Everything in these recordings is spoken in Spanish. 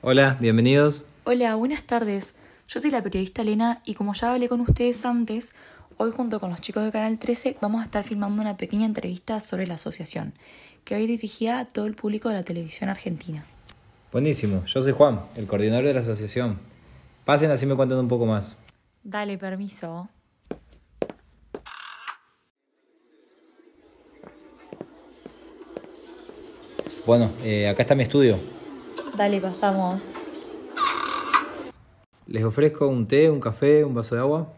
Hola, bienvenidos. Hola, buenas tardes. Yo soy la periodista Elena y como ya hablé con ustedes antes, hoy junto con los chicos de Canal 13 vamos a estar filmando una pequeña entrevista sobre la asociación, que va a ir dirigida a todo el público de la televisión argentina. Buenísimo, yo soy Juan, el coordinador de la asociación. Pasen así me cuentan un poco más. Dale, permiso. Bueno, eh, acá está mi estudio. Dale, pasamos. Les ofrezco un té, un café, un vaso de agua.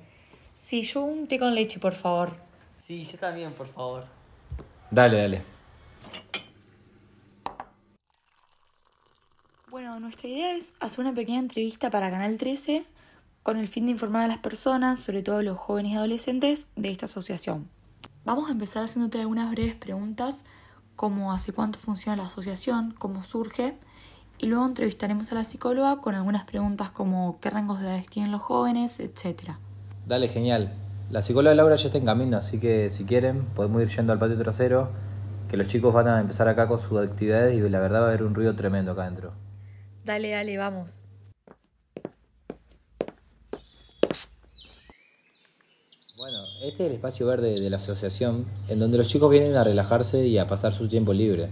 Sí, yo un té con leche, por favor. Sí, yo también, por favor. Dale, dale. Bueno, nuestra idea es hacer una pequeña entrevista para Canal 13 con el fin de informar a las personas, sobre todo a los jóvenes y adolescentes, de esta asociación. Vamos a empezar haciéndote algunas breves preguntas como hace cuánto funciona la asociación, cómo surge, y luego entrevistaremos a la psicóloga con algunas preguntas como qué rangos de edades tienen los jóvenes, etc. Dale, genial. La psicóloga Laura ya está en camino, así que si quieren podemos ir yendo al patio trasero, que los chicos van a empezar acá con sus actividades y la verdad va a haber un ruido tremendo acá adentro. Dale, dale, vamos. Bueno, este es el espacio verde de la asociación, en donde los chicos vienen a relajarse y a pasar su tiempo libre.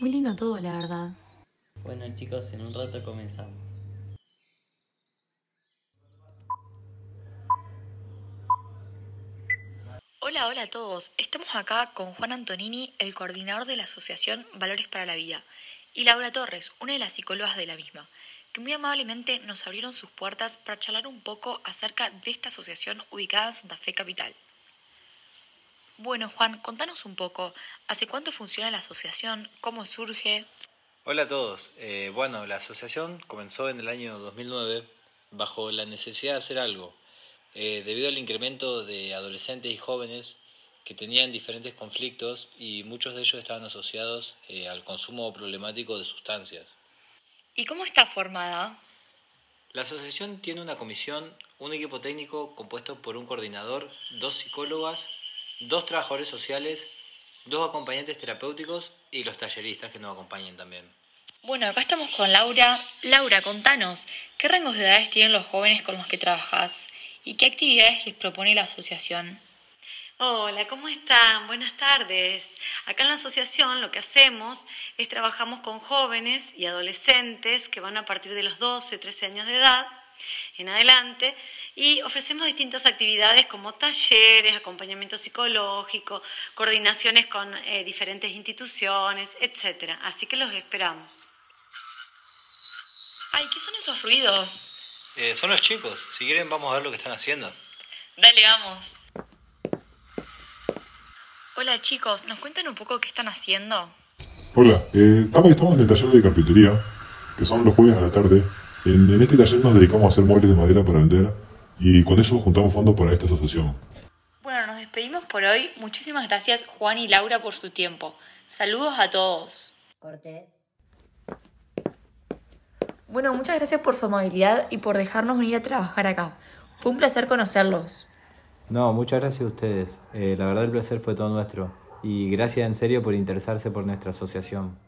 Muy lindo todo, la verdad. Bueno chicos, en un rato comenzamos. Hola, hola a todos. Estamos acá con Juan Antonini, el coordinador de la Asociación Valores para la Vida, y Laura Torres, una de las psicólogas de la misma, que muy amablemente nos abrieron sus puertas para charlar un poco acerca de esta asociación ubicada en Santa Fe Capital. Bueno, Juan, contanos un poco, ¿hace cuánto funciona la asociación? ¿Cómo surge? Hola a todos. Eh, bueno, la asociación comenzó en el año 2009 bajo la necesidad de hacer algo, eh, debido al incremento de adolescentes y jóvenes que tenían diferentes conflictos y muchos de ellos estaban asociados eh, al consumo problemático de sustancias. ¿Y cómo está formada? La asociación tiene una comisión, un equipo técnico compuesto por un coordinador, dos psicólogas, dos trabajadores sociales, dos acompañantes terapéuticos y los talleristas que nos acompañan también. Bueno, acá estamos con Laura. Laura, contanos, ¿qué rangos de edades tienen los jóvenes con los que trabajas y qué actividades les propone la asociación? Hola, ¿cómo están? Buenas tardes. Acá en la asociación lo que hacemos es trabajamos con jóvenes y adolescentes que van a partir de los 12, 13 años de edad en adelante y ofrecemos distintas actividades como talleres, acompañamiento psicológico, coordinaciones con eh, diferentes instituciones, etc. Así que los esperamos. Ay, ¿qué son esos ruidos? Eh, son los chicos. Si quieren vamos a ver lo que están haciendo. Dale, vamos. Hola chicos, ¿nos cuentan un poco qué están haciendo? Hola, eh, estamos, estamos en el taller de carpintería, que son los jueves a la tarde. En, en este taller nos dedicamos a hacer muebles de madera para vender y con eso juntamos fondos para esta asociación. Bueno, nos despedimos por hoy. Muchísimas gracias Juan y Laura por su tiempo. Saludos a todos. Corte. Bueno, muchas gracias por su amabilidad y por dejarnos venir a trabajar acá. Fue un placer conocerlos. No, muchas gracias a ustedes. Eh, la verdad el placer fue todo nuestro. Y gracias en serio por interesarse por nuestra asociación.